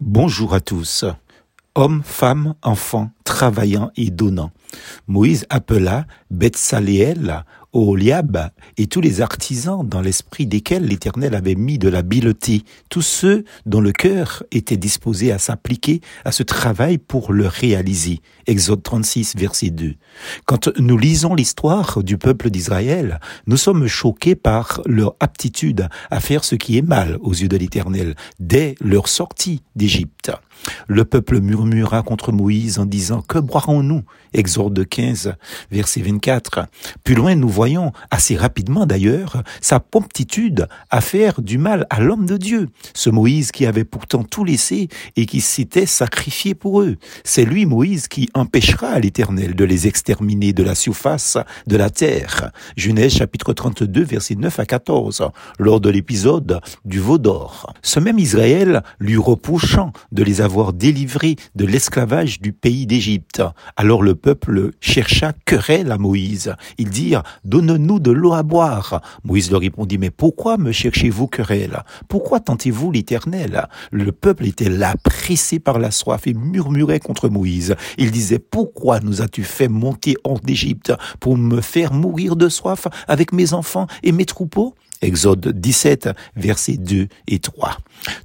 Bonjour à tous. Hommes, femmes, enfants, travaillant et donnant. Moïse appela Betsaléel, Oliab et tous les artisans dans l'esprit desquels l'Éternel avait mis de l'habileté, tous ceux dont le cœur était disposé à s'appliquer à ce travail pour le réaliser. Exode 36, verset 2. Quand nous lisons l'histoire du peuple d'Israël, nous sommes choqués par leur aptitude à faire ce qui est mal aux yeux de l'Éternel dès leur sortie d'Égypte. Le peuple murmura contre Moïse en disant, Que boirons-nous? Exode 15, verset 24. Plus loin, nous voyons, assez rapidement d'ailleurs, sa promptitude à faire du mal à l'homme de Dieu. Ce Moïse qui avait pourtant tout laissé et qui s'était sacrifié pour eux. C'est lui, Moïse, qui empêchera l'Éternel de les exterminer de la surface de la terre. Genèse chapitre 32, verset 9 à 14, lors de l'épisode du veau d'or. Ce même Israël lui reprochant de les avoir délivrés de l'esclavage du pays d'Égypte. Alors le peuple chercha querelle à Moïse. Ils dirent, donne-nous de l'eau à boire. Moïse leur répondit, mais pourquoi me cherchez-vous querelle? Pourquoi tentez-vous l'éternel? Le peuple était là, pressé par la soif et murmurait contre Moïse. Il disait, pourquoi nous as-tu fait monter hors d'Égypte pour me faire mourir de soif avec mes enfants et mes troupeaux? Exode 17, versets 2 et 3.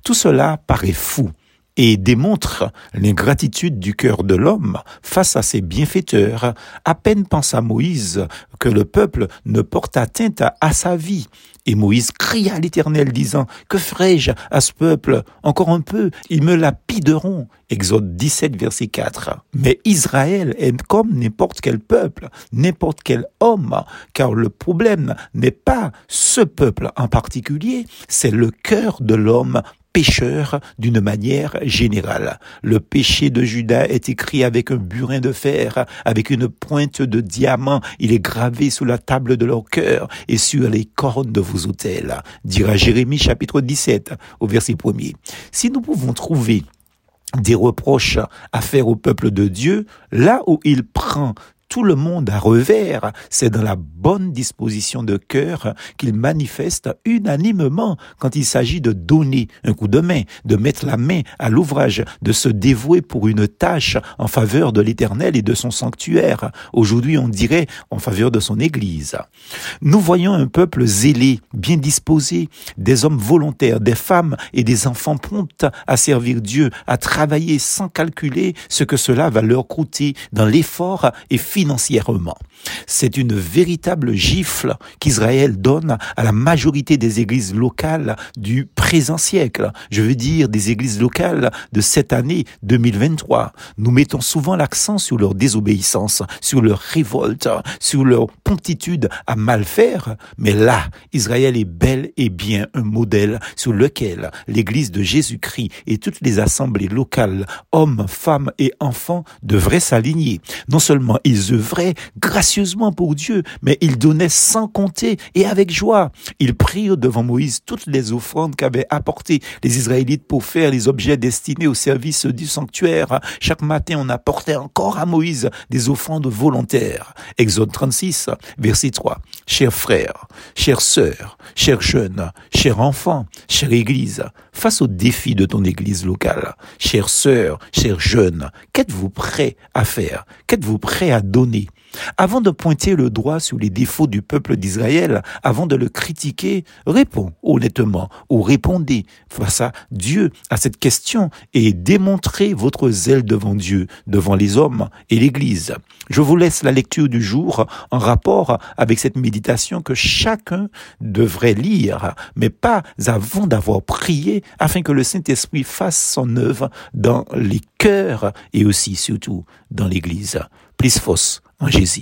Tout cela paraît fou et démontre l'ingratitude du cœur de l'homme face à ses bienfaiteurs. À peine pensa Moïse que le peuple ne porte atteinte à sa vie. Et Moïse cria à l'Éternel disant, Que ferai-je à ce peuple? Encore un peu, ils me lapideront. Exode 17, verset 4. Mais Israël est comme n'importe quel peuple, n'importe quel homme, car le problème n'est pas ce peuple en particulier, c'est le cœur de l'homme pécheur d'une manière générale. Le péché de Judas est écrit avec un burin de fer, avec une pointe de diamant. Il est gravé sous la table de leur cœur et sur les cornes de vos autels, dira Jérémie chapitre 17 au verset 1er. Si nous pouvons trouver des reproches à faire au peuple de Dieu, là où il prend tout le monde à revers, c'est dans la bonne disposition de cœur qu'il manifeste unanimement quand il s'agit de donner un coup de main, de mettre la main à l'ouvrage, de se dévouer pour une tâche en faveur de l'éternel et de son sanctuaire. Aujourd'hui, on dirait en faveur de son église. Nous voyons un peuple zélé, bien disposé, des hommes volontaires, des femmes et des enfants promptes à servir Dieu, à travailler sans calculer ce que cela va leur coûter dans l'effort et financièrement. C'est une véritable gifle qu'Israël donne à la majorité des églises locales du présent siècle. Je veux dire des églises locales de cette année 2023. Nous mettons souvent l'accent sur leur désobéissance, sur leur révolte, sur leur promptitude à mal faire. Mais là, Israël est bel et bien un modèle sur lequel l'église de Jésus-Christ et toutes les assemblées locales, hommes, femmes et enfants devraient s'aligner. Non seulement ils gracieusement pour Dieu, mais ils donnaient sans compter et avec joie. Ils prirent devant Moïse toutes les offrandes qu'avaient apportées les Israélites pour faire les objets destinés au service du sanctuaire. Chaque matin, on apportait encore à Moïse des offrandes volontaires. Exode 36, verset 3. Chers frères, chères sœurs, chers jeunes, chers enfants, chère Église, face au défi de ton Église locale, chères sœurs, chers jeunes, qu'êtes-vous prêts à faire? Qu'êtes-vous prêts à donner avant de pointer le doigt sur les défauts du peuple d'Israël, avant de le critiquer, réponds honnêtement ou répondez face à Dieu à cette question et démontrez votre zèle devant Dieu, devant les hommes et l'Église. Je vous laisse la lecture du jour en rapport avec cette méditation que chacun devrait lire, mais pas avant d'avoir prié afin que le Saint-Esprit fasse son œuvre dans les cœurs et aussi surtout dans l'Église. Plus fausse en Jésus.